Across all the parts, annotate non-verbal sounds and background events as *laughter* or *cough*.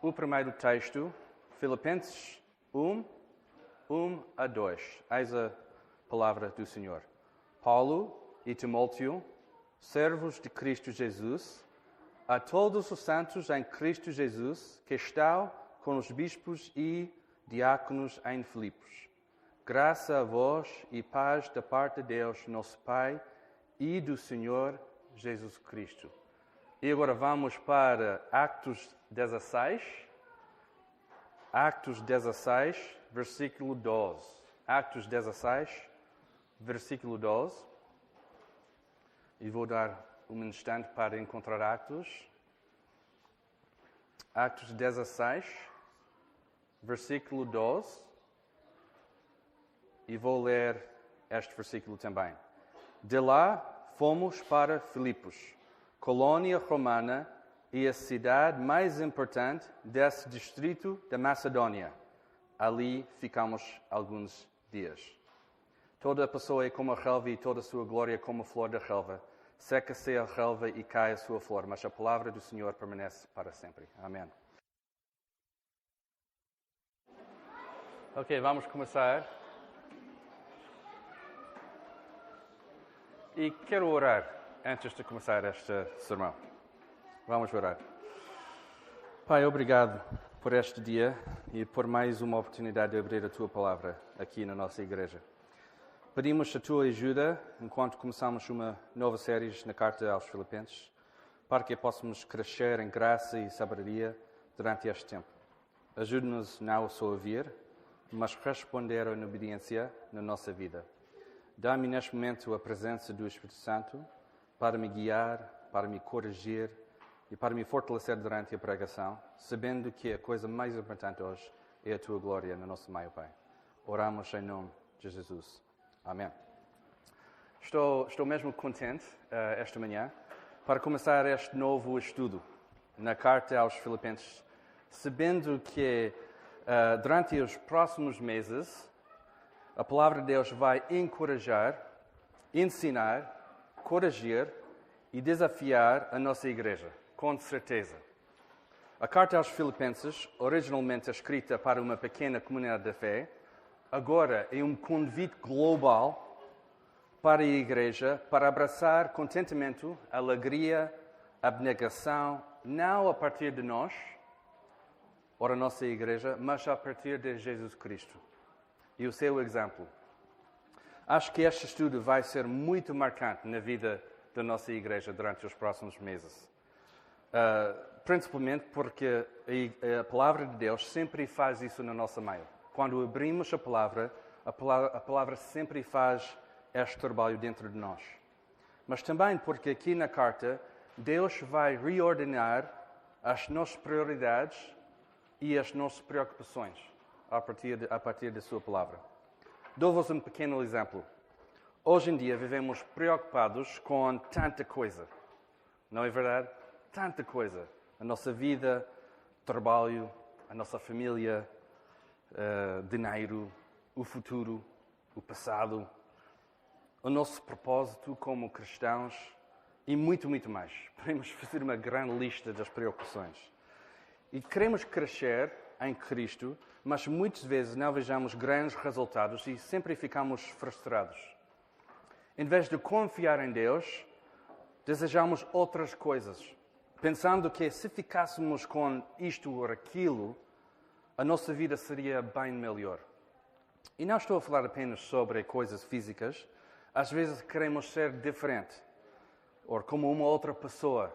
o primeiro texto, Filipenses 1, 1 a 2. Eis a palavra do Senhor. Paulo e Timóteo, servos de Cristo Jesus, a todos os santos em Cristo Jesus, que estão com os bispos e diáconos em Filipos. Graça a vós e paz da parte de Deus, nosso Pai, e do Senhor Jesus Cristo. E agora vamos para Atos 16. Atos 16, versículo 12. Atos 16, versículo 12. E vou dar um instante para encontrar Atos. Atos 16, versículo 12. E vou ler este versículo também. De lá fomos para Filipos, colônia romana e a cidade mais importante desse distrito da Macedônia. Ali ficamos alguns dias. Toda a pessoa é como a relva e toda a sua glória é como a flor da relva. Seca-se a relva e cai a sua flor, mas a palavra do Senhor permanece para sempre. Amém. Ok, vamos começar. E quero orar antes de começar este sermão. Vamos orar. Pai, obrigado por este dia e por mais uma oportunidade de abrir a tua palavra aqui na nossa igreja. Pedimos a tua ajuda enquanto começamos uma nova série na Carta aos Filipenses, para que possamos crescer em graça e sabedoria durante este tempo. Ajude-nos não só a ouvir, mas responder em obediência na nossa vida. Dá-me neste momento a presença do Espírito Santo para me guiar, para me corrigir e para me fortalecer durante a pregação, sabendo que a coisa mais importante hoje é a tua glória no nosso meio, Pai. Oramos em nome de Jesus. Amém. Estou, estou mesmo contente uh, esta manhã para começar este novo estudo na carta aos Filipenses, sabendo que uh, durante os próximos meses a palavra de Deus vai encorajar, ensinar, corrigir e desafiar a nossa igreja, com certeza. A carta aos Filipenses, originalmente escrita para uma pequena comunidade de fé, agora é um convite global para a igreja para abraçar contentamento, alegria, abnegação, não a partir de nós, ou a nossa igreja, mas a partir de Jesus Cristo e o seu exemplo. Acho que este estudo vai ser muito marcante na vida da nossa igreja durante os próximos meses. Uh, principalmente porque a, a, palavra de Deus sempre faz isso na nossa meio. Quando abrimos a palavra, a palavra, a palavra sempre faz este trabalho dentro de nós. Mas também porque aqui na carta, Deus vai reordenar as nossas prioridades e as nossas preocupações a partir, de, a partir da Sua palavra. Dou-vos um pequeno exemplo. Hoje em dia vivemos preocupados com tanta coisa. Não é verdade? Tanta coisa. A nossa vida, trabalho, a nossa família, uh, dinheiro, o futuro, o passado, o nosso propósito como cristãos e muito, muito mais. *laughs* Podemos fazer uma grande lista das preocupações. E queremos crescer em Cristo, mas muitas vezes não vejamos grandes resultados e sempre ficamos frustrados. Em vez de confiar em Deus, desejamos outras coisas, pensando que se ficássemos com isto ou aquilo, a nossa vida seria bem melhor. E não estou a falar apenas sobre coisas físicas, às vezes queremos ser diferente, ou como uma outra pessoa,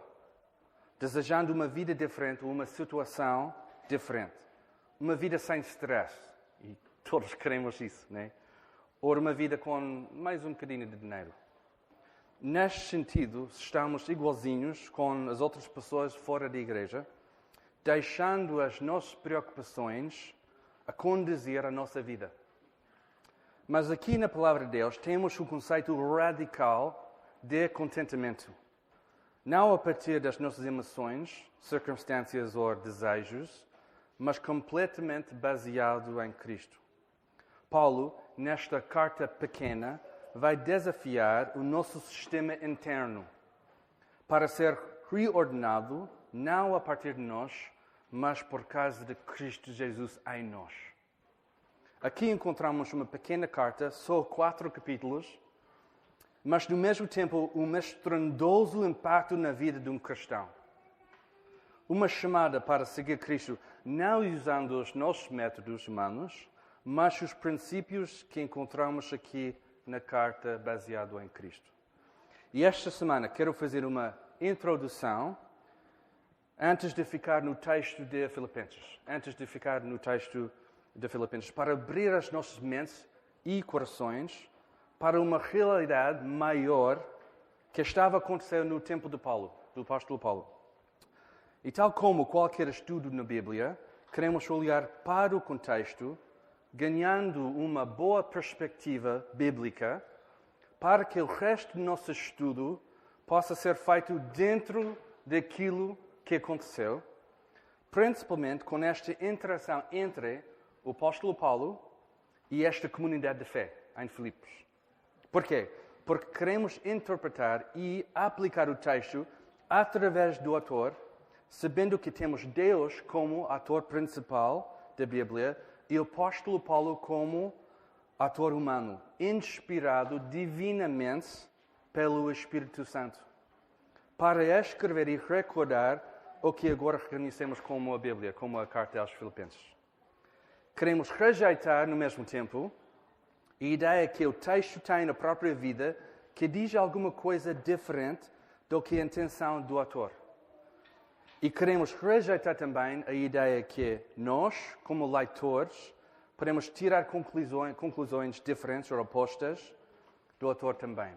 desejando uma vida diferente, uma situação diferente uma vida sem stress. E *laughs* todos queremos isso, né? Ou uma vida com mais um bocadinho de dinheiro. Neste sentido, estamos igualzinhos com as outras pessoas fora da igreja, deixando as nossas preocupações a conduzir a nossa vida. Mas aqui na palavra de Deus temos um conceito radical de contentamento. Não a partir das nossas emoções, circunstâncias ou desejos, mas completamente baseado em Cristo. Paulo, nesta carta pequena, vai desafiar o nosso sistema interno para ser reordenado não a partir de nós, mas por causa de Cristo Jesus em nós. Aqui encontramos uma pequena carta, só quatro capítulos, mas no mesmo tempo um estrondoso impacto na vida de um cristão. Uma chamada para seguir Cristo, não usando os nossos métodos humanos, mas os princípios que encontramos aqui na carta baseado em Cristo. E esta semana quero fazer uma introdução antes de ficar no texto de Filipenses, antes de ficar no texto de Filipenses, para abrir as nossas mentes e corações para uma realidade maior que estava acontecendo no tempo de Paulo, do apóstolo Paulo. E tal como qualquer estudo na Bíblia, queremos olhar para o contexto, ganhando uma boa perspectiva bíblica, para que o resto do nosso estudo possa ser feito dentro daquilo que aconteceu, principalmente com esta interação entre o apóstolo Paulo e esta comunidade de fé em Filipos. Por quê? Porque queremos interpretar e aplicar o texto através do autor, sabendo que temos Deus como ator principal da Bíblia e o apóstolo Paulo como ator humano, inspirado divinamente pelo Espírito Santo, para escrever e recordar o que agora reconhecemos como a Bíblia, como a carta aos Filipenses. Queremos rejeitar, no mesmo tempo, a ideia que o texto tem na própria vida que diz alguma coisa diferente do que a intenção do autor. E queremos rejeitar também a ideia que nós, como leitores, podemos tirar conclusões, conclusões diferentes ou opostas do autor também.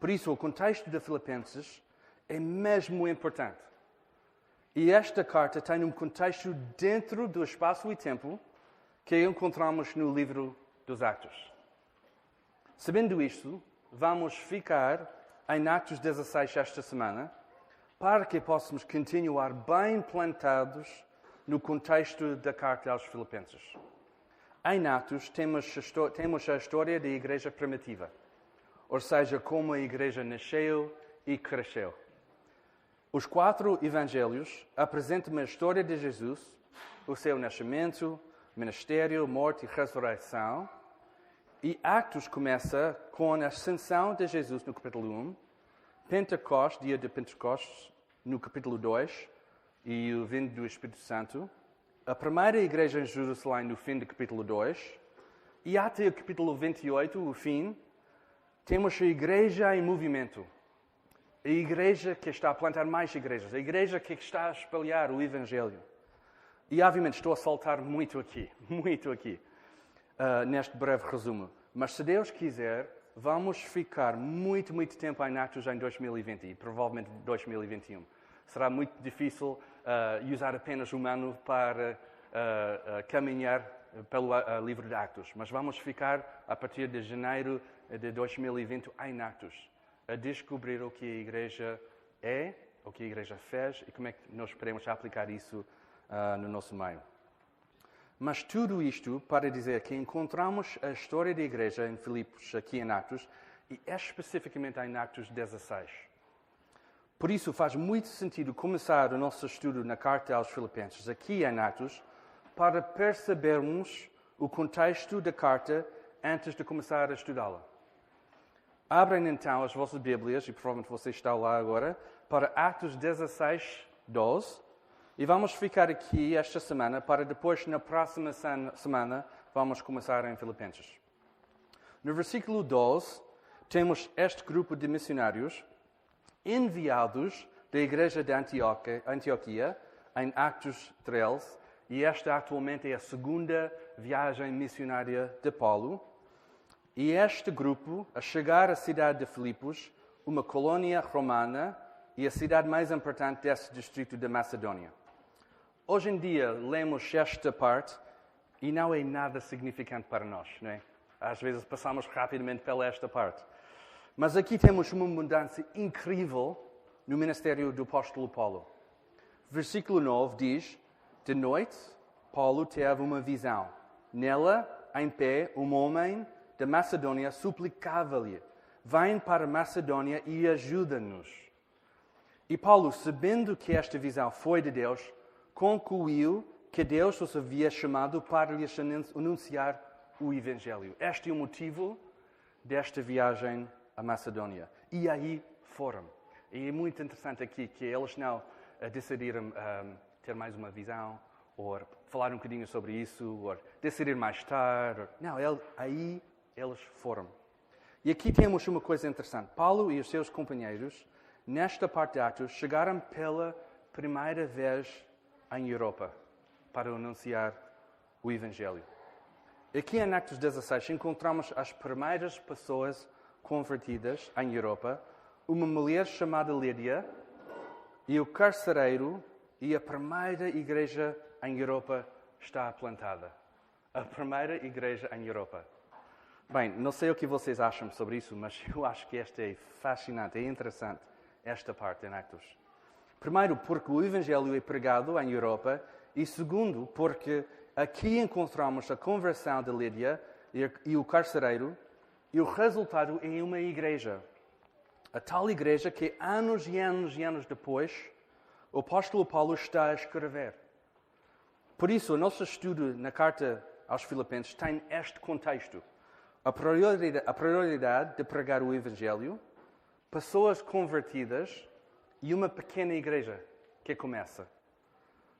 Por isso, o contexto de Filipenses é mesmo importante. E esta carta tem um contexto dentro do espaço e tempo que encontramos no livro dos Atos. Sabendo isto, vamos ficar em Atos 16 esta semana para que possamos continuar bem plantados no contexto da carta aos Filipenses. Em Atos temos a história da igreja primitiva, ou seja, como a igreja nasceu e cresceu. Os quatro evangelhos apresentam a história de Jesus, o seu nascimento, ministério, morte e ressurreição. E Atos começa com a ascensão de Jesus no capítulo 1, Pentecostes, dia de Pentecostes, no capítulo 2, e o vindo do Espírito Santo, a primeira igreja em Jerusalém no fim do capítulo 2, e até o capítulo 28, o fim, temos a igreja em movimento. A igreja que está a plantar mais igrejas, a igreja que está a espalhar o Evangelho. E obviamente estou a saltar muito aqui, *laughs* muito aqui, uh, neste breve resumo. Mas se Deus quiser, vamos ficar muito, muito tempo em Atos em 2020 e provavelmente 2021. Será muito difícil uh, usar apenas um ano para uh, caminhar pelo livro de Atos, mas vamos ficar a partir de janeiro de 2020 em Atos a descobrir o que a igreja é, o que a igreja fez e como é que nós podemos aplicar isso uh, no nosso meio. Mas tudo isto para dizer que encontramos a história da igreja em Filipos, aqui em Atos, e especificamente em Atos 16. Por isso faz muito sentido começar o nosso estudo na carta aos Filipenses, aqui em Atos, para percebermos o contexto da carta antes de começar a estudá-la. Abrem então as vossas Bíblias, e provavelmente você está lá agora, para Atos 16, 12. E vamos ficar aqui esta semana para depois, na próxima semana, vamos começar em Filipenses. No versículo 12, temos este grupo de missionários enviados da igreja de Antioquia, em Atos 13, e esta atualmente é a segunda viagem missionária de Paulo. E este grupo, a chegar à cidade de Filipos, uma colônia romana e a cidade mais importante desse distrito da Macedônia. Hoje em dia, lemos esta parte e não é nada significante para nós, não é? Às vezes passamos rapidamente pela esta parte. Mas aqui temos uma mudança incrível no ministério do apóstolo Paulo. Versículo 9 diz: De noite, Paulo teve uma visão. Nela, em pé, um homem da Macedônia suplicava-lhe: Vem para Macedônia e ajuda-nos. E Paulo, sabendo que esta visão foi de Deus, concluiu que Deus os havia chamado para lhes anunciar o Evangelho. Este é o motivo desta viagem à Macedónia. E aí foram. E é muito interessante aqui que eles não uh, decidiram um, ter mais uma visão, ou falar um bocadinho sobre isso, ou decidir mais tarde. Não, ele, aí eles foram. E aqui temos uma coisa interessante. Paulo e os seus companheiros, nesta parte de Atos, chegaram pela primeira vez em Europa para anunciar o Evangelho. Aqui em Atos 16 encontramos as primeiras pessoas convertidas em Europa, uma mulher chamada Lídia e o carcereiro e a primeira igreja em Europa está plantada. A primeira igreja em Europa. Bem, não sei o que vocês acham sobre isso, mas *laughs* eu acho que esta é fascinante, é interessante, esta parte em Atos. Primeiro, porque o Evangelho é pregado em Europa, e segundo, porque aqui encontramos a conversão de Lídia e o carcereiro, e o resultado é uma igreja. A tal igreja que anos e anos e anos depois, o apóstolo Paulo está a escrever. Por isso, o nosso estudo na carta aos Filipenses tem este contexto. A prioridade, a prioridade de pregar o Evangelho, pessoas convertidas e uma pequena igreja que começa.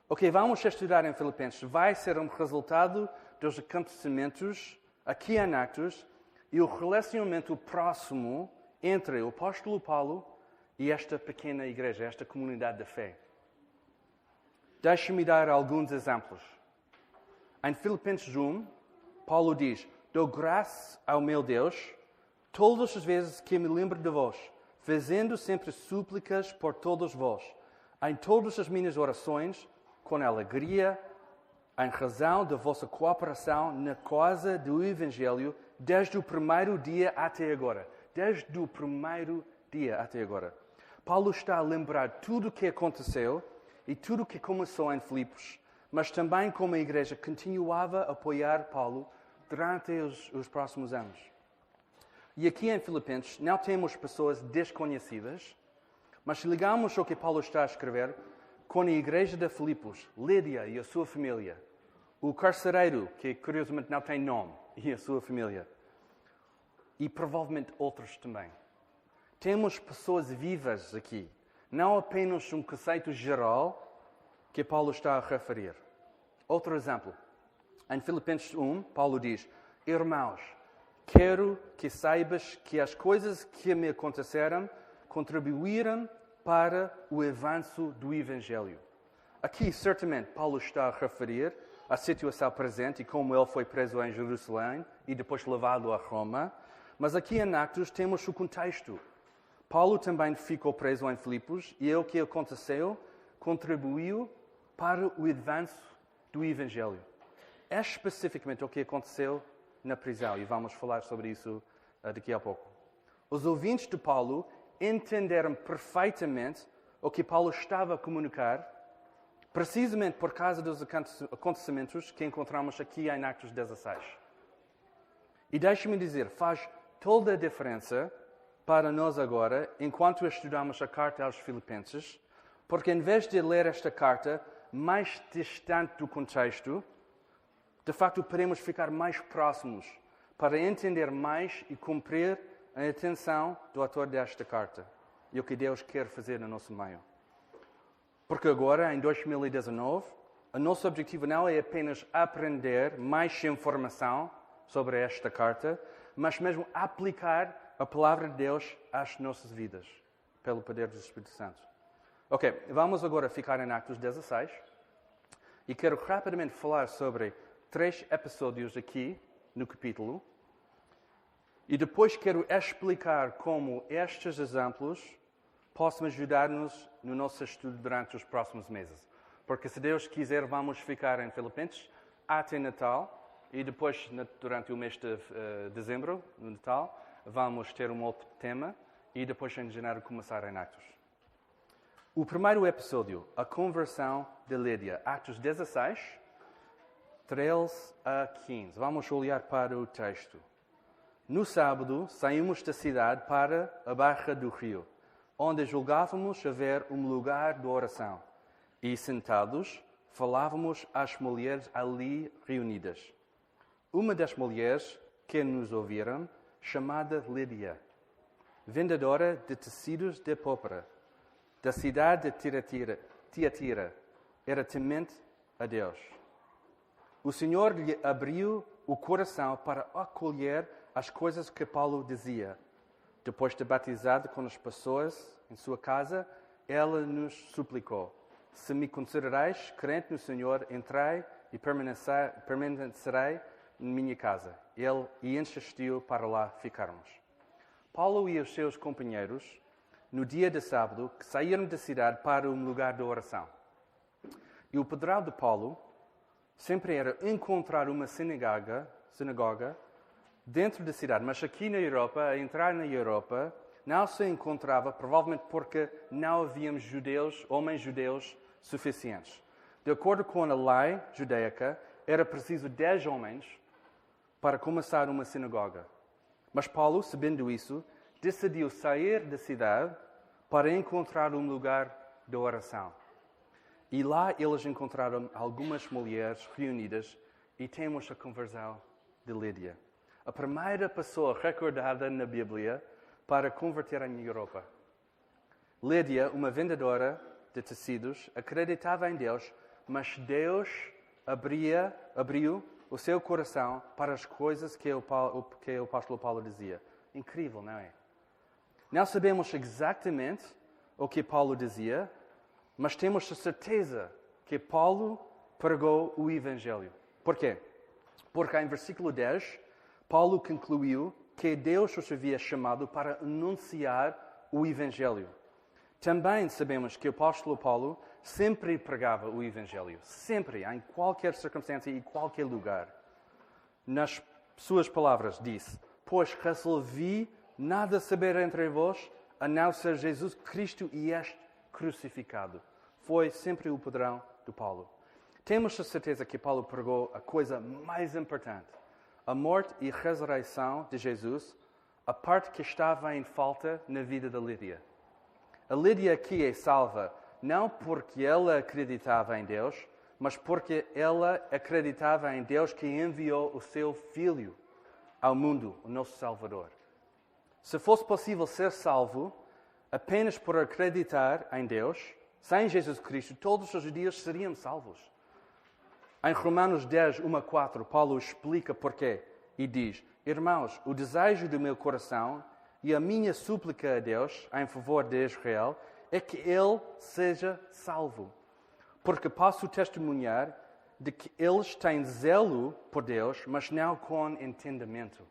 Ok, vamos estudar em Filipenses. Vai ser um resultado dos acontecimentos aqui em Actos e o relacionamento próximo entre o apóstolo Paulo e esta pequena igreja, esta comunidade de fé. Deixe-me dar alguns exemplos. Em Filipenses 1, Paulo diz: Dou graça ao meu Deus todas as vezes que me lembro de vós, fazendo sempre súplicas por todos vós, em todas as minhas orações, com alegria, em razão da vossa cooperação na causa do Evangelho, desde o primeiro dia até agora. Desde o primeiro dia até agora. Paulo está a lembrar tudo o que aconteceu e tudo o que começou em Filipos, mas também como a igreja continuava a apoiar Paulo durante os, os próximos anos. E aqui em Filipenses não temos pessoas desconhecidas, mas se ligamos ao que Paulo está a escrever com a igreja de Filipos, Lídia e a sua família, o carcereiro, que curiosamente não tem nome, e a sua família, e provavelmente outros também. Temos pessoas vivas aqui não apenas um conceito geral que Paulo está a referir. Outro exemplo. Em Filipenses 1, Paulo diz: Irmãos, quero que saibas que as coisas que me aconteceram contribuíram para o avanço do Evangelho. Aqui, certamente, Paulo está a referir à situação presente e como ele foi preso em Jerusalém e depois levado a Roma. Mas aqui em Actos temos o contexto. Paulo também ficou preso em Filipos e é o que aconteceu contribuiu para o avanço do Evangelho. É especificamente o que aconteceu na prisão e vamos falar sobre isso uh, daqui a pouco. Os ouvintes de Paulo entenderam perfeitamente o que Paulo estava a comunicar, precisamente por causa dos acontecimentos que encontramos aqui em Actos 16. E deixe-me dizer, faz toda a diferença para nós agora, enquanto estudamos a carta aos Filipenses, porque em vez de ler esta carta mais distante do contexto, de facto podemos ficar mais próximos para entender mais e cumprir a atenção do autor desta carta e o que Deus quer fazer no nosso meio. Porque agora, em 2019, o nosso objetivo não é apenas aprender mais informação sobre esta carta, mas mesmo aplicar a palavra de Deus às nossas vidas, pelo poder do Espírito Santo. Ok, vamos agora ficar em Atos 16 e quero rapidamente falar sobre três episódios aqui no capítulo e depois quero explicar como estes exemplos possam ajudar-nos no nosso estudo durante os próximos meses. Porque se Deus quiser, vamos ficar em Filipenses até Natal e depois, durante o mês de uh, dezembro, no Natal, vamos ter um outro tema e depois em janeiro começar em Atos. O primeiro episódio, a conversão de Lídia, Atos 16, 13 a 15. Vamos olhar para o texto. No sábado, saímos da cidade para a barra do rio, onde julgávamos haver um lugar de oração. E sentados, falávamos às mulheres ali reunidas. Uma das mulheres que nos ouviram, chamada Lídia, vendedora de tecidos de púrpura, da cidade de Tiatira, Tiatira, era temente a Deus. O Senhor lhe abriu o coração para acolher as coisas que Paulo dizia. Depois de batizado com as pessoas em sua casa, ela nos suplicou: Se me considerais crente no Senhor, entrai e permanecerei em minha casa. Ele e insistiu para lá ficarmos. Paulo e os seus companheiros, no dia de sábado, saíram da cidade para um lugar de oração. E o padrão de Paulo sempre era encontrar uma sinagoga, sinagoga dentro da cidade. Mas aqui na Europa, a entrar na Europa, não se encontrava, provavelmente porque não havíamos judeus, homens judeus suficientes. De acordo com a lei judaica, era preciso dez homens para começar uma sinagoga. Mas Paulo, sabendo isso, decidiu sair da cidade para encontrar um lugar de oração. E lá eles encontraram algumas mulheres reunidas e temos a conversão de Lídia. A primeira pessoa recordada na Bíblia para converter em Europa. Lídia, uma vendedora de tecidos, acreditava em Deus, mas Deus abria, abriu o seu coração para as coisas que o, Paulo, que o apóstolo Paulo dizia. Incrível, não é? Não sabemos exatamente o que Paulo dizia, mas temos a certeza que Paulo pregou o Evangelho. Por quê? Porque em versículo 10, Paulo concluiu que Deus os havia chamado para anunciar o Evangelho. Também sabemos que o apóstolo Paulo sempre pregava o Evangelho, sempre, em qualquer circunstância e qualquer lugar. Nas suas palavras, disse: Pois resolvi nada saber entre vós, a não ser Jesus Cristo e este crucificado. Foi sempre o padrão do Paulo. Temos a certeza que Paulo pregou a coisa mais importante: a morte e ressurreição de Jesus, a parte que estava em falta na vida da Lídia. A Lídia aqui é salva não porque ela acreditava em Deus, mas porque ela acreditava em Deus que enviou o seu Filho ao mundo, o nosso Salvador. Se fosse possível ser salvo apenas por acreditar em Deus, sem Jesus Cristo, todos os dias seriam salvos. Em Romanos 10, 1 a 4, Paulo explica porquê e diz: Irmãos, o desejo do meu coração e a minha súplica a Deus em favor de Israel é que ele seja salvo. Porque posso testemunhar de que eles têm zelo por Deus, mas não com entendimento.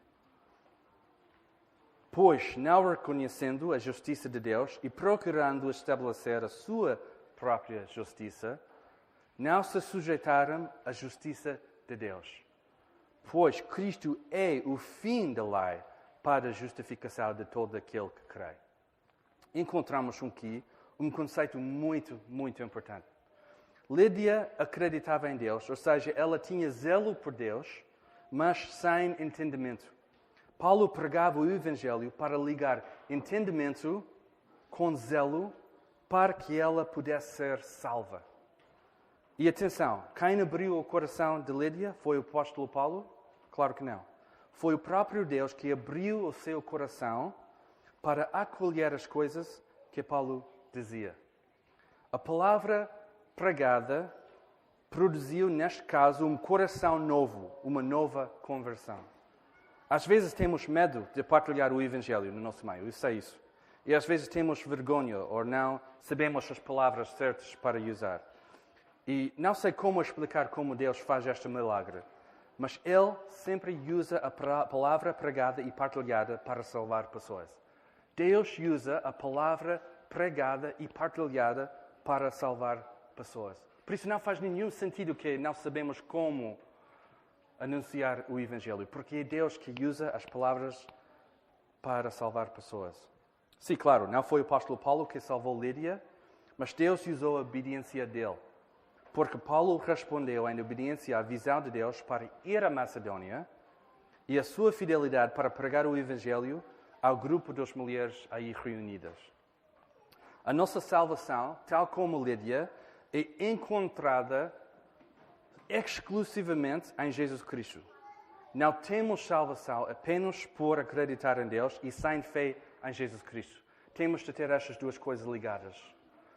Pois, não reconhecendo a justiça de Deus e procurando estabelecer a sua própria justiça, não se sujeitaram à justiça de Deus. Pois Cristo é o fim da lei para a justificação de todo aquele que crê. Encontramos aqui um conceito muito, muito importante. Lídia acreditava em Deus, ou seja, ela tinha zelo por Deus, mas sem entendimento. Paulo pregava o Evangelho para ligar entendimento com zelo para que ela pudesse ser salva. E atenção, quem abriu o coração de Lídia foi o apóstolo Paulo? Claro que não. Foi o próprio Deus que abriu o seu coração para acolher as coisas que Paulo dizia. A palavra pregada produziu, neste caso, um coração novo, uma nova conversão. Às vezes temos medo de partilhar o Evangelho no nosso meio, eu sei isso. E às vezes temos vergonha ou não sabemos as palavras certas para usar. E não sei como explicar como Deus faz este milagre, mas Ele sempre usa a palavra pregada e partilhada para salvar pessoas. Deus usa a palavra pregada e partilhada para salvar pessoas. Por isso não faz nenhum sentido que não sabemos como anunciar o Evangelho, porque é Deus que usa as palavras para salvar pessoas. Sim, claro, não foi o apóstolo Paulo que salvou Lídia, mas Deus usou a obediência dele. Porque Paulo respondeu em obediência à visão de Deus para ir à Macedônia e a sua fidelidade para pregar o Evangelho ao grupo das mulheres aí reunidas. A nossa salvação, tal como Lídia, é encontrada exclusivamente em Jesus Cristo. Não temos salvação apenas por acreditar em Deus e sem fé em Jesus Cristo. Temos de ter estas duas coisas ligadas.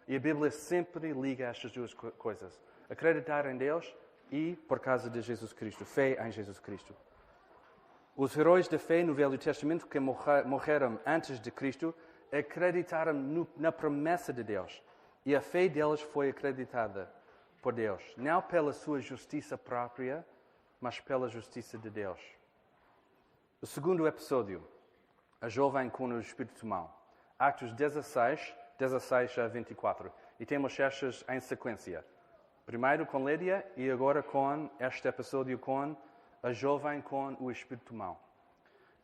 E a Bíblia sempre liga estas duas coisas: acreditar em Deus e por causa de Jesus Cristo, fé em Jesus Cristo. Os heróis da fé no Velho Testamento que morreram antes de Cristo acreditaram na promessa de Deus e a fé deles foi acreditada por Deus, não pela sua justiça própria, mas pela justiça de Deus. O segundo episódio, a jovem com o espírito mau. Atos 16, 16 a 24. E temos estas em sequência. Primeiro com Lídia e agora com este episódio com a jovem com o espírito mau.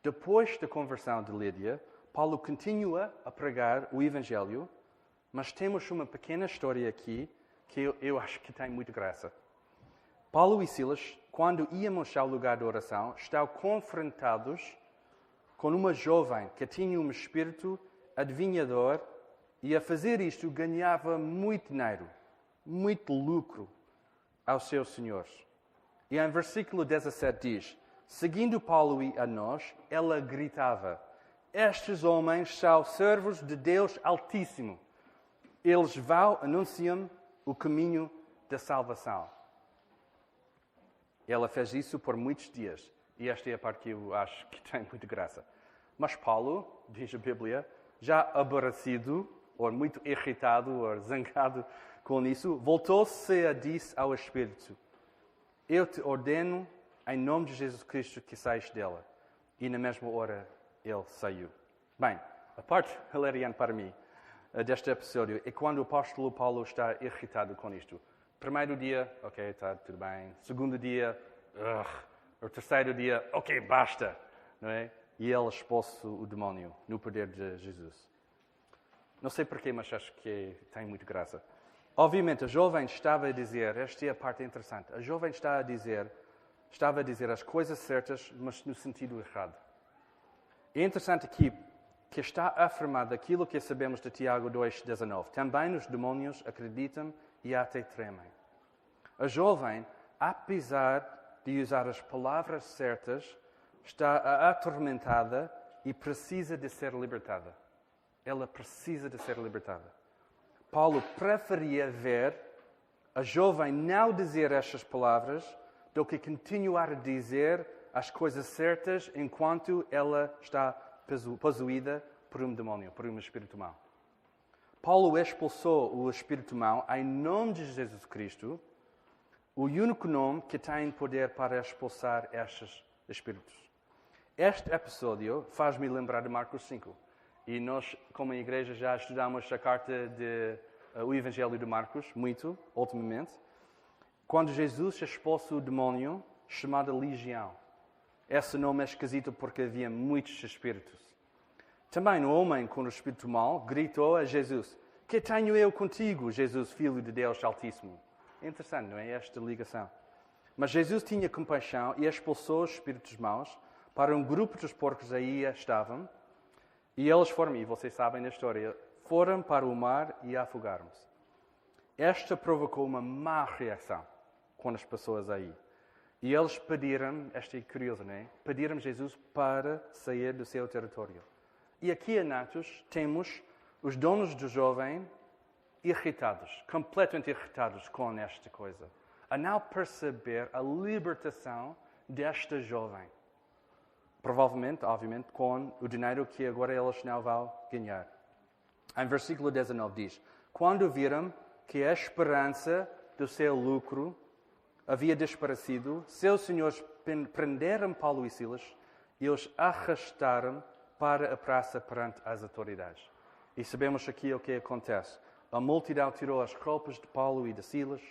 Depois da conversão de Lídia, Paulo continua a pregar o Evangelho, mas temos uma pequena história aqui que eu, eu acho que tem muita graça. Paulo e Silas, quando íamos ao lugar de oração, estão confrontados com uma jovem que tinha um espírito adivinhador e a fazer isto ganhava muito dinheiro, muito lucro aos seus senhores. E em versículo 17 diz: Seguindo Paulo e a nós, ela gritava: Estes homens são servos de Deus Altíssimo. Eles vão anunciam o caminho da salvação. Ela fez isso por muitos dias. E esta é a parte que eu acho que tem muita graça. Mas Paulo, diz a Bíblia, já aborrecido, ou muito irritado, ou zangado com isso, voltou-se a disse ao Espírito: Eu te ordeno, em nome de Jesus Cristo, que saias dela. E na mesma hora ele saiu. Bem, a parte hilariante para mim deste episódio é quando o apóstolo Paulo está irritado com isto. Primeiro dia, ok, está tudo bem. Segundo dia, ugh. o terceiro dia, ok, basta, não é? E ele expulsa o demónio no poder de Jesus. Não sei porquê, mas acho que tem muito graça. Obviamente, a jovem estava a dizer, esta é a parte interessante, a jovem está a dizer, estava a dizer as coisas certas, mas no sentido errado. É interessante aqui que está afirmado aquilo que sabemos de Tiago 2,19. Também os demónios acreditam e até tremem. A jovem, apesar de usar as palavras certas, está atormentada e precisa de ser libertada. Ela precisa de ser libertada. Paulo preferia ver a jovem não dizer estas palavras do que continuar a dizer as coisas certas enquanto ela está possuída por um demónio, por um espírito mau. Paulo expulsou o espírito mau em nome de Jesus Cristo, o único nome que tem poder para expulsar estes espíritos. Este episódio faz-me lembrar de Marcos 5. E nós, como igreja, já estudamos a carta de uh, o Evangelho de Marcos, muito, ultimamente. Quando Jesus expulsa o demónio chamado Legião. Esse nome é esquisito porque havia muitos espíritos. Também o homem com o espírito mau gritou a Jesus: Que tenho eu contigo, Jesus, filho de Deus Altíssimo? É interessante, não é? Esta ligação. Mas Jesus tinha compaixão e expulsou os espíritos maus para um grupo dos porcos aí estavam. E eles foram, e vocês sabem da história, foram para o mar e afogaram-se. Esta provocou uma má reação com as pessoas aí. E eles pediram, esta é curiosa, não é? Pediram Jesus para sair do seu território. E aqui em Atos temos os donos do jovem irritados, completamente irritados com esta coisa, a não perceber a libertação desta jovem. Provavelmente, obviamente, com o dinheiro que agora eles não vão ganhar. Em versículo 19 diz: Quando viram que a esperança do seu lucro havia desaparecido, seus senhores prenderam Paulo e Silas e os arrastaram para a praça perante as autoridades. E sabemos aqui o que acontece. A multidão tirou as roupas de Paulo e de Silas,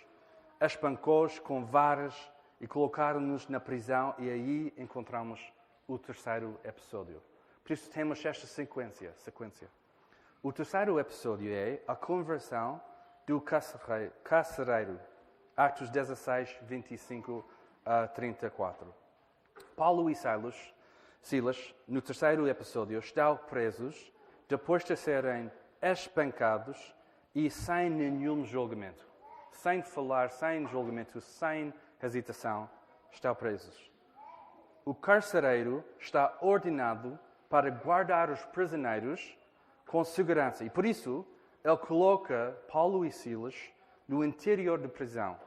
espancou-os com varas e colocaram-nos na prisão, e aí encontramos o terceiro episódio. Por isso temos esta sequência. sequência. O terceiro episódio é a conversão do carcereiro, Atos 16, 25 a 34. Paulo e Silas, Silas, no terceiro episódio, estão presos depois de serem espancados e sem nenhum julgamento. Sem falar, sem julgamento, sem hesitação, estão presos. O carcereiro está ordenado para guardar os prisioneiros com segurança. E por isso, ele coloca Paulo e Silas no interior da prisão,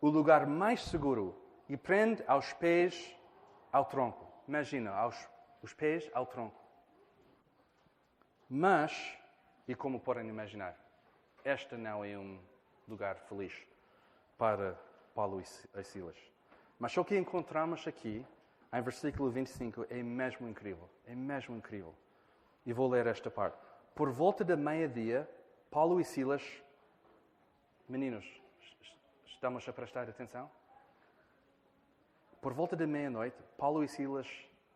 o lugar mais seguro, e prende aos pés ao tronco. Imagina, aos os pés ao tronco. Mas, e como podem imaginar, este não é um lugar feliz para Paulo e Silas. Mas o que encontramos aqui, em versículo 25, é mesmo incrível. É mesmo incrível. E vou ler esta parte. Por volta da meia-dia, Paulo e Silas. Meninos, estamos a prestar atenção? Por volta da meia-noite, Paulo e Silas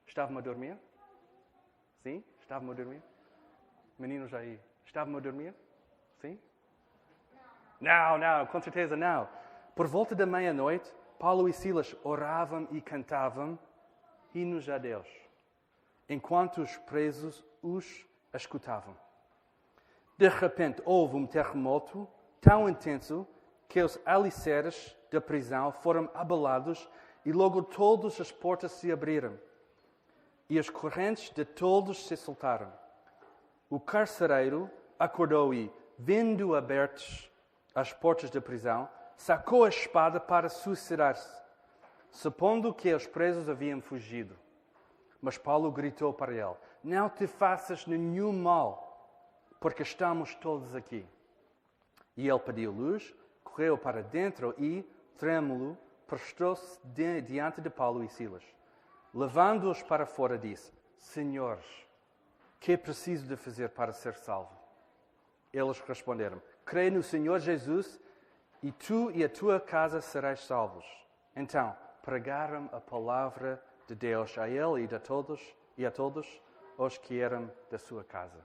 estavam a dormir? Sim? Estavam a dormir? Meninos aí, estavam a dormir? Sim? Não, não, com certeza não. Por volta da meia-noite, Paulo e Silas oravam e cantavam hinos a Deus, enquanto os presos os escutavam. De repente houve um terremoto tão intenso que os alicerces da prisão foram abalados e logo todas as portas se abriram e as correntes de todos se soltaram. O carcereiro acordou e, vendo abertas as portas da prisão, sacou a espada para suicidar-se, supondo que os presos haviam fugido. Mas Paulo gritou para ele: Não te faças nenhum mal, porque estamos todos aqui. E ele pediu luz, correu para dentro e, trêmulo, prostou-se diante de Paulo e Silas. Levando-os para fora, disse: Senhores, que é preciso de fazer para ser salvo? Eles responderam: Crê no Senhor Jesus e tu e a tua casa sereis salvos. Então, pregaram a palavra de Deus a ele e a todos e a todos os que eram da sua casa.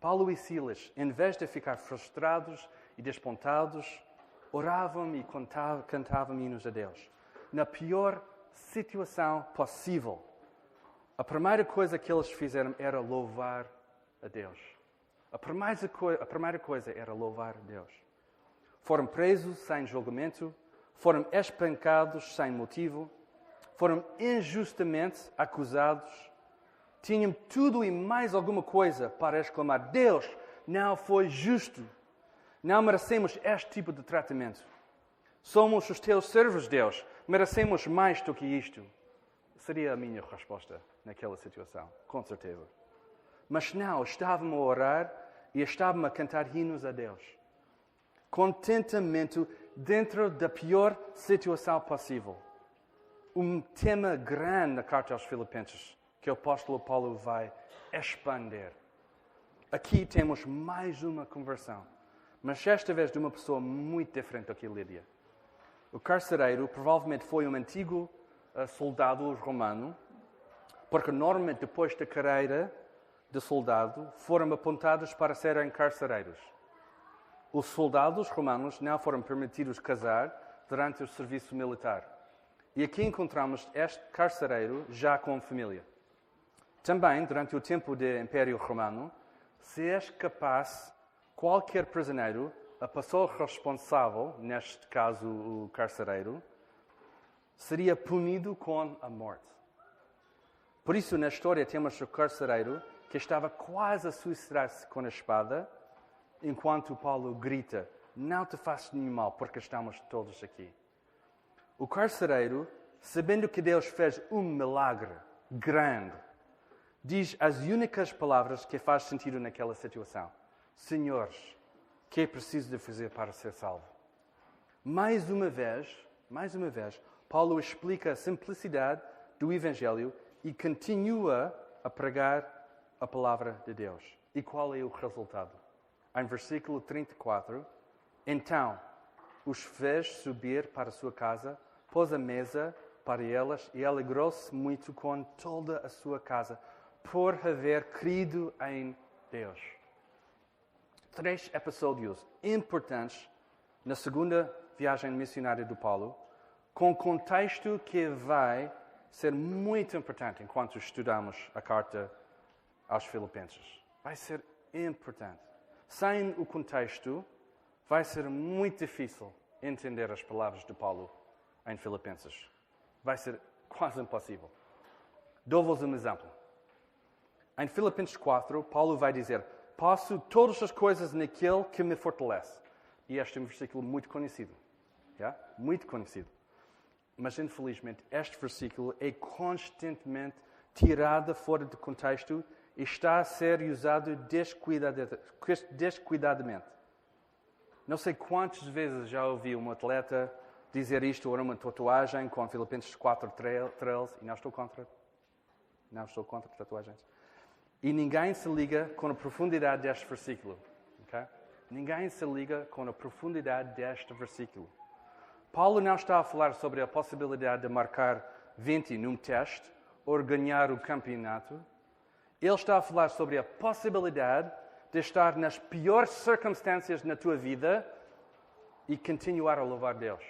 Paulo e Silas, em vez de ficar frustrados e despontados, oravam e cantavam hinos a Deus. Na pior situação possível, a primeira coisa que eles fizeram era louvar a Deus. A primeira, a primeira coisa era louvar a Deus. Foram presos sem julgamento, foram espancados sem motivo, foram injustamente acusados, tinham tudo e mais alguma coisa para exclamar: Deus não foi justo não merecemos este tipo de tratamento. Somos os teus servos, Deus. Merecemos mais do que isto. Seria a minha resposta naquela situação, com certeza. Mas não, estavam a orar e estavam a cantar hinos a Deus. Contentamento dentro da pior situação possível. Um tema grande na carta aos Filipenses que o apóstolo Paulo vai expandir. Aqui temos mais uma conversão mas esta vez de uma pessoa muito diferente daquele Lídia. O carcereiro provavelmente foi um antigo uh, soldado romano, porque normalmente depois da carreira de soldado foram apontados para serem carcereiros. Os soldados romanos não foram permitidos casar durante o serviço militar. E aqui encontramos este carcereiro já com família. Também, durante o tempo do Império Romano, se és capaz qualquer prisioneiro, a pessoa responsável, neste caso o carcereiro, seria punido com a morte. Por isso, na história, temos o carcereiro que estava quase a suicidar-se com a espada, enquanto Paulo grita: Não te faças nenhum mal, porque estamos todos aqui. O carcereiro, sabendo que Deus fez um milagre grande, diz as únicas palavras que faz sentido naquela situação. Senhores, que é preciso de fazer para ser salvo? Mais uma vez, mais uma vez, Paulo explica a simplicidade do Evangelho e continua a pregar a palavra de Deus. E qual é o resultado? Em versículo 34, então os fez subir para a sua casa, pôs a mesa para elas e alegrou-se muito com toda a sua casa por haver crido em Deus três episódios importantes na segunda viagem missionária do Paulo, com contexto que vai ser muito importante enquanto estudamos a carta aos Filipenses. Vai ser importante. Sem o contexto, vai ser muito difícil entender as palavras de Paulo em Filipenses. Vai ser quase impossível. Dou-vos um exemplo. Em Filipenses 4, Paulo vai dizer: Posso todas as coisas naquele que me fortalece. E este é um versículo muito conhecido. Yeah? Muito conhecido. Mas, infelizmente, este versículo é constantemente tirado fora de contexto e está a ser usado descuidadamente. Não sei quantas vezes já ouvi um atleta dizer isto ou uma tatuagem com Filipenses 4 trails e não estou contra. Não estou contra tatuagens. E ninguém se liga com a profundidade deste versículo. Okay? Ninguém se liga com a profundidade deste versículo. Paulo não está a falar sobre a possibilidade de marcar 20 num teste ou ganhar o campeonato. Ele está a falar sobre a possibilidade de estar nas piores circunstâncias na tua vida e continuar a louvar Deus.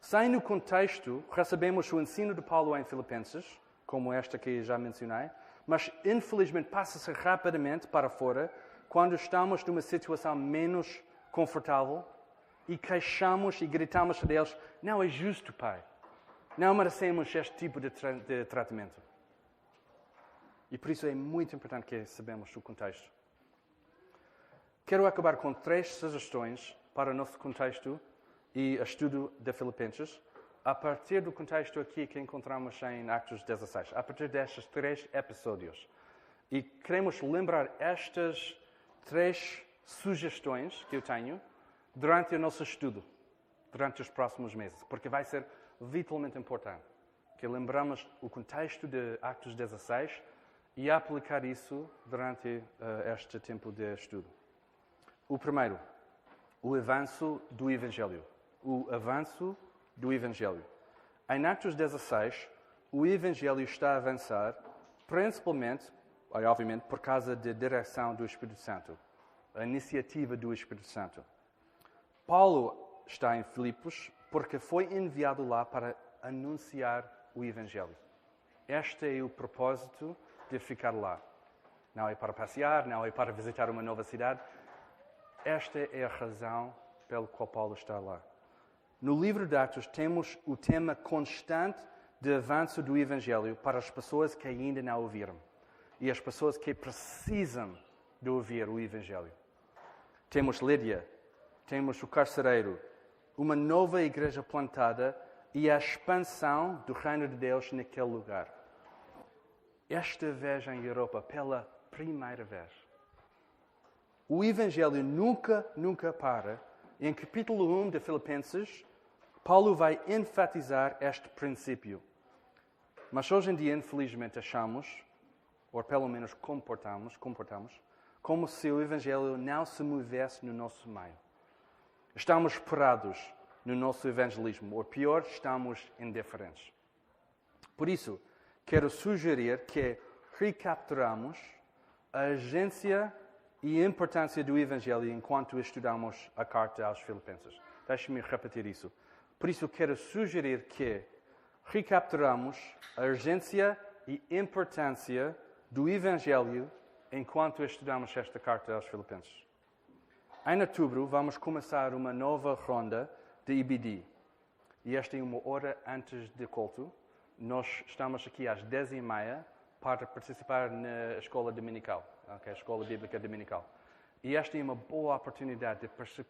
Sem no contexto, recebemos o ensino de Paulo em Filipenses, como esta que já mencionei, mas infelizmente passa-se rapidamente para fora quando estamos numa situação menos confortável e queixamos e gritamos a Deus: Não é justo, Pai. Não merecemos este tipo de, tra de tratamento. E por isso é muito importante que sabemos o contexto. Quero acabar com três sugestões para o nosso contexto e estudo de Filipenses, a partir do contexto aqui que encontramos em Atos 16, a partir destes três episódios. E queremos lembrar estas três sugestões que eu tenho durante o nosso estudo, durante os próximos meses, porque vai ser vitalmente importante que lembramos o contexto de Atos 16 e aplicar isso durante uh, este tempo de estudo. O primeiro, o avanço do Evangelho. O avanço do Evangelho. Em Atos 16, o Evangelho está a avançar, principalmente, obviamente, por causa da direção do Espírito Santo, a iniciativa do Espírito Santo. Paulo está em Filipos porque foi enviado lá para anunciar o Evangelho. Este é o propósito de ficar lá. Não é para passear, não é para visitar uma nova cidade. Esta é a razão pela qual Paulo está lá. No livro de Atos temos o tema constante de avanço do Evangelho para as pessoas que ainda não ouviram e as pessoas que precisam de ouvir o Evangelho. Temos Lídia, temos o carcereiro, uma nova igreja plantada e a expansão do reino de Deus naquele lugar. Esta vez em Europa, pela primeira vez. O Evangelho nunca, nunca para. Em capítulo 1 de Filipenses, Paulo vai enfatizar este princípio. Mas hoje em dia, infelizmente, achamos, ou pelo menos comportamos, comportamos, como se o Evangelho não se movesse no nosso meio. Estamos parados no nosso evangelismo, ou pior, estamos indiferentes. Por isso, quero sugerir que recapturamos a agência e a importância do Evangelho enquanto estudamos a carta aos Filipenses. Deixe-me repetir isso. Por isso, quero sugerir que recapturamos a urgência e importância do Evangelho enquanto estudamos esta carta aos Filipenses. Em outubro, vamos começar uma nova ronda de IBD. E esta é uma hora antes do culto. Nós estamos aqui às 10h30 para participar na escola dominical, okay? a escola bíblica dominical. E esta é uma boa oportunidade de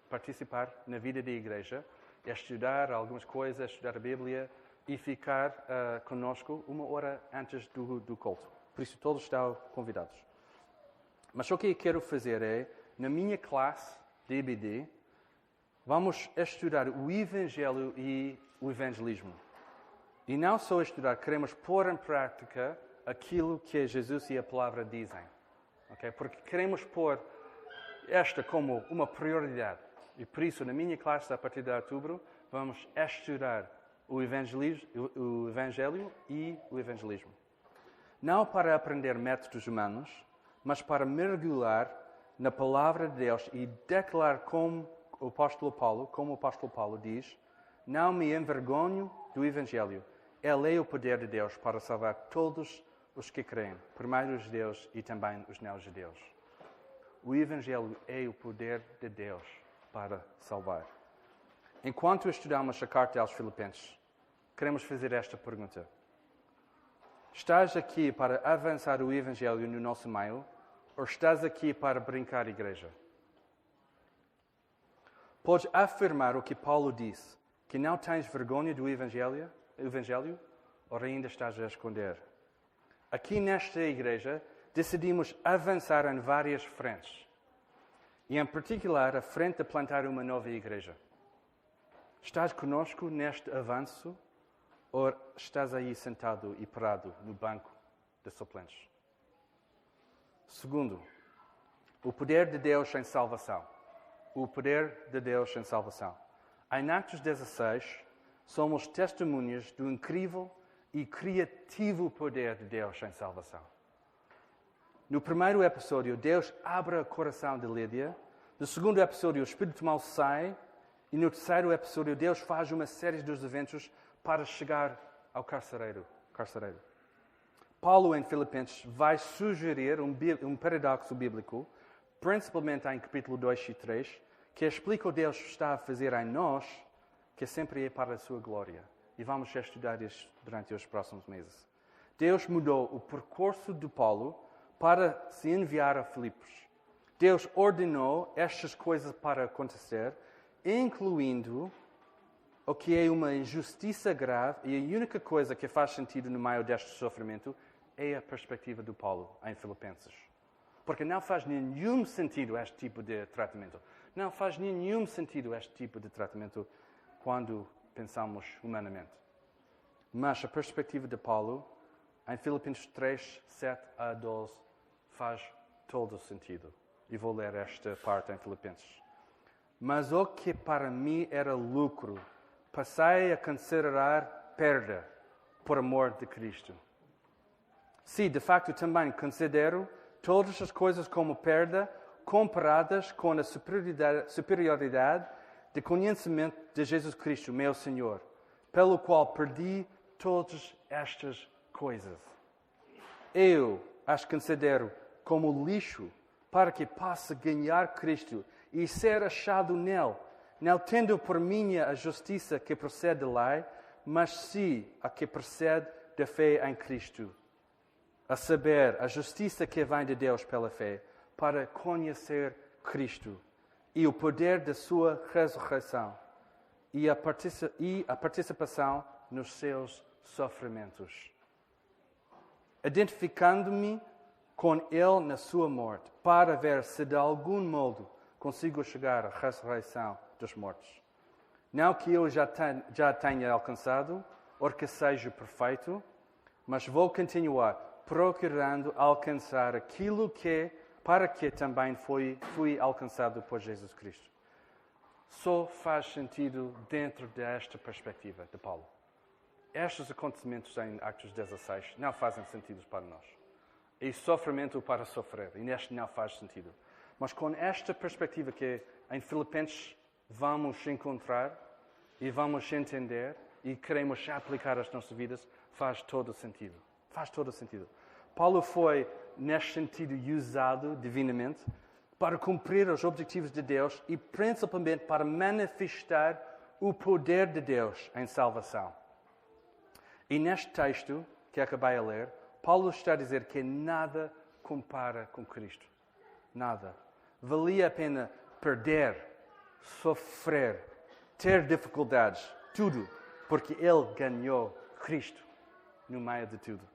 participar na vida da igreja é estudar algumas coisas, estudar a Bíblia e ficar uh, conosco uma hora antes do, do culto. Por isso, todos estão convidados. Mas o que eu quero fazer é, na minha classe de EBD, vamos estudar o Evangelho e o Evangelismo. E não só estudar, queremos pôr em prática aquilo que Jesus e a palavra dizem. Okay? Porque queremos pôr esta como uma prioridade. E por isso, na minha classe, a partir de outubro, vamos estudar o, o Evangelho e o Evangelismo. Não para aprender métodos humanos, mas para mergulhar na palavra de Deus e declarar como o apóstolo Paulo, como o apóstolo Paulo diz, não me envergonho do Evangelho. Ele é o poder de Deus para salvar todos os que creem, primeiro os judeus e também os não-judeus. O Evangelho é o poder de Deus para salvar. enquanto estudamos a carta aos Filipenses, queremos fazer esta pergunta. Estás aqui para avançar o Evangelho no nosso meio ou estás aqui para brincar igreja? Podes afirmar o que Paulo disse, que não tens vergonha do Evangelho, Evangelho ou ainda estás a esconder? Aqui nesta igreja decidimos avançar em várias frentes. E em particular a frente de plantar uma nova igreja. Estás conosco neste avanço ou estás aí sentado e parado no banco de suplentes? Segundo, o poder de Deus em salvação. O poder de Deus em salvação. Em Atos 16, somos testemunhas do incrível e criativo poder de Deus em salvação. No primeiro episódio, Deus abre o coração de Lídia. No segundo episódio, o Espírito Mal sai. E no terceiro episódio, Deus faz uma série dos eventos para chegar ao carcereiro. carcereiro. Paulo, em Filipenses, vai sugerir um, um paradoxo bíblico, principalmente em capítulo 2 e 3, que explica o que Deus está a fazer em nós, que sempre é para a sua glória. E vamos estudar isso durante os próximos meses. Deus mudou o percurso de Paulo para se enviar a Filipos. Deus ordenou estas coisas para acontecer, incluindo o que é uma injustiça grave, e a única coisa que faz sentido no meio deste sofrimento é a perspectiva do Paulo em Filipenses. Porque não faz nenhum sentido este tipo de tratamento. Não faz nenhum sentido este tipo de tratamento quando pensamos humanamente. Mas a perspectiva de Paulo, em Filipenses 3, 7 a 12, faz todo o sentido. E vou ler esta parte em Filipenses. Mas o que para mim era lucro, passei a considerar perda por amor de Cristo. Sim, de facto também considero todas as coisas como perda comparadas com a superioridade, de conhecimento de Jesus Cristo, meu Senhor, pelo qual perdi todas estas coisas. Eu as considero como lixo para que possa ganhar Cristo e ser achado nele, não tendo por minha a justiça que procede da lei, mas sim a que procede da fé em Cristo. A saber, a justiça que vem de Deus pela fé, para conhecer Cristo e o poder da sua ressurreição e a, participação nos seus sofrimentos. Identificando-me com Ele na sua morte, para ver se de algum modo consigo chegar à ressurreição dos mortos. Não que eu já tenha, já tenha alcançado, ou que seja perfeito, mas vou continuar procurando alcançar aquilo que, para que também fui, fui alcançado por Jesus Cristo. Só faz sentido dentro desta perspectiva de Paulo. Estes acontecimentos em Atos 16 não fazem sentido para nós e sofrimento para sofrer. E neste não faz sentido. Mas com esta perspectiva que em Filipenses vamos encontrar e vamos entender e queremos aplicar às nossas vidas, faz todo sentido. Faz todo sentido. Paulo foi, neste sentido, usado divinamente para cumprir os objetivos de Deus e principalmente para manifestar o poder de Deus em salvação. E neste texto que acabei de ler, Paulo está a dizer que nada compara com Cristo. Nada. Valia a pena perder, sofrer, ter dificuldades, tudo, porque ele ganhou Cristo no meio de tudo.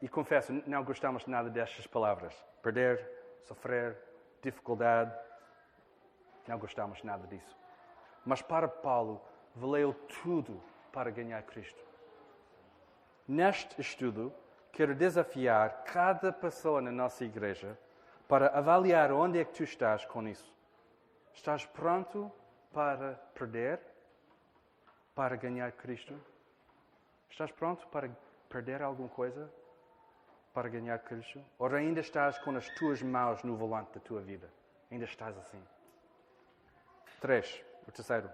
E confesso, não gostamos nada destas palavras. Perder, sofrer, dificuldade. Não gostamos nada disso. Mas para Paulo, valeu tudo para ganhar Cristo. Neste estudo, quero desafiar cada pessoa na nossa igreja para avaliar onde é que tu estás com isso. Estás pronto para perder? Para ganhar Cristo? Estás pronto para perder alguma coisa? Para ganhar Cristo? Ou ainda estás com as tuas mãos no volante da tua vida? Ainda estás assim? Três. O terceiro.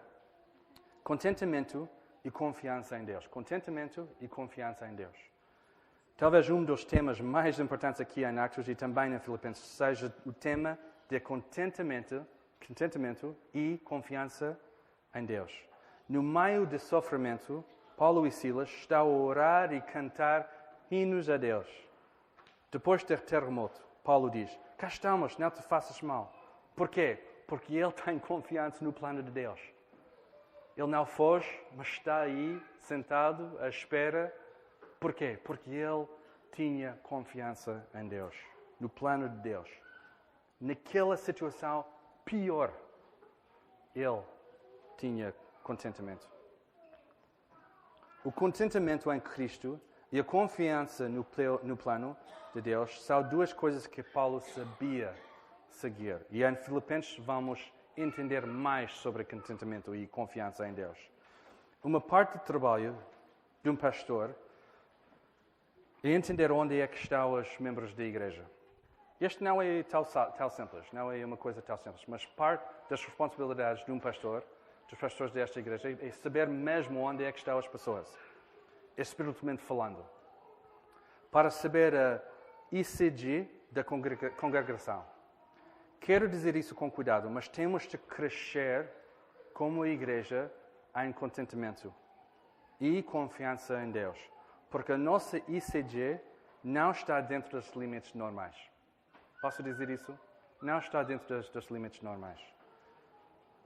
Contentamento e confiança em Deus. Contentamento e confiança em Deus. Talvez um dos temas mais importantes aqui em Atos e também em Filipenses seja o tema de contentamento, contentamento e confiança em Deus. No meio de sofrimento, Paulo e Silas estão a orar e cantar hinos a Deus. Depois do terremoto, Paulo diz: Cá estamos, não te faças mal. Porquê? Porque ele tem confiança no plano de Deus. Ele não foge, mas está aí, sentado, à espera. Porquê? Porque ele tinha confiança em Deus, no plano de Deus. Naquela situação pior, ele tinha contentamento. O contentamento em Cristo e a confiança no, no plano de Deus são duas coisas que Paulo sabia seguir. E em Filipenses vamos entender mais sobre contentamento e confiança em Deus. Uma parte do trabalho de um pastor é entender onde é que estão os membros da igreja. Este não é tal, tal simples, não é uma coisa tal simples, mas parte das responsabilidades de um pastor, dos pastores desta igreja, é saber mesmo onde é que estão as pessoas, espiritualmente falando, para saber a ICG da congregação. Quero dizer isso com cuidado, mas temos de crescer como igreja em contentamento e confiança em Deus, porque a nossa ICG não está dentro dos limites normais. Posso dizer isso? Não está dentro dos, dos limites normais.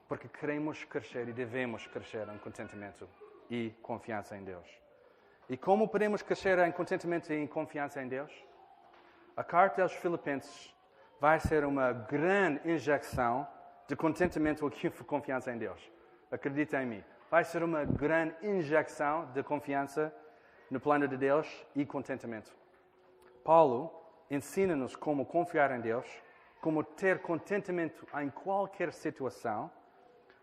Porque queremos crescer e devemos crescer em contentamento e confiança em Deus. E como podemos crescer em contentamento e em confiança em Deus? A carta aos Filipenses vai ser uma grande injeção de contentamento e confiança em Deus. Acredita em mim. Vai ser uma grande injeção de confiança no plano de Deus e contentamento. Paulo ensina-nos como confiar em Deus, como ter contentamento em qualquer situação,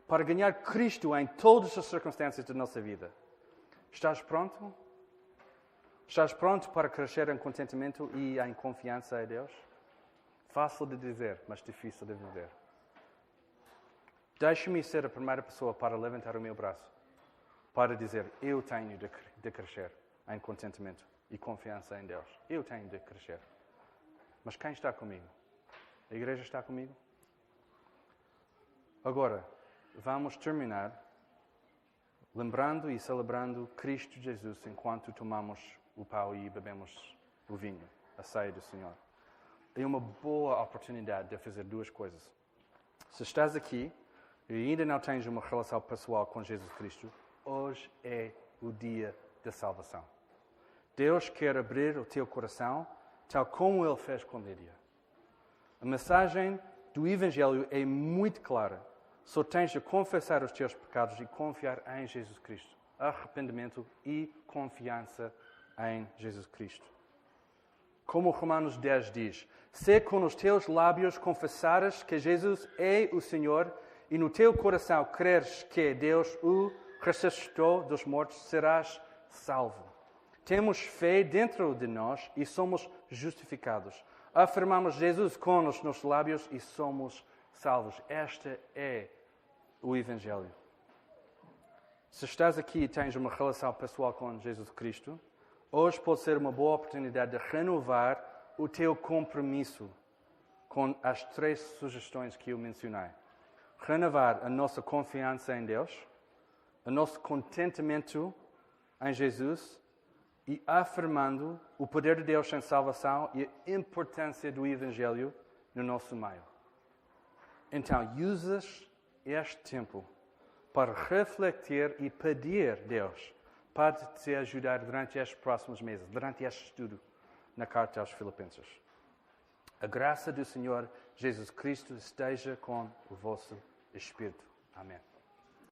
para ganhar Cristo em todas as circunstâncias da nossa vida. Estás pronto? Estás pronto para crescer em contentamento e em confiança em Deus? Fácil de dizer, mas difícil de viver. Deixe-me ser a primeira pessoa para levantar o meu braço, para dizer: Eu tenho de, de crescer em contentamento e confiança em Deus. Eu tenho de crescer. Mas quem está comigo? A igreja está comigo? Agora, vamos terminar lembrando e celebrando Cristo Jesus enquanto tomamos o pão e bebemos o vinho, a ceia do Senhor. É uma boa oportunidade de fazer duas coisas. Se estás aqui e ainda não tens uma relação pessoal com Jesus Cristo, hoje é o dia da salvação. Deus quer abrir o teu coração tal como ele fez com Lídia. A mensagem do Evangelho é muito clara. Só tens de confessar os teus pecados e confiar em Jesus Cristo. Arrependimento e confiança em Jesus Cristo. Como Romanos 10 diz: Se com os teus lábios confessares que Jesus é o Senhor e no teu coração creres que Deus o ressuscitou dos mortos, serás salvo. Temos fé dentro de nós e somos justificados. Afirmamos Jesus com os nossos lábios e somos salvos. Este é o Evangelho. Se estás aqui e tens uma relação pessoal com Jesus Cristo, hoje pode ser uma boa oportunidade de renovar o teu compromisso com as três sugestões que eu mencionei. Renovar a nossa confiança em Deus, o nosso contentamento em Jesus e afirmando o poder de Deus em salvação e a importância do Evangelho no nosso meio. Então, usas este tempo para refletir e pedir Deus para te ajudar durante estes próximos meses, durante este estudo na carta aos Filipenses. A graça do Senhor Jesus Cristo esteja com o vosso espírito. Amém.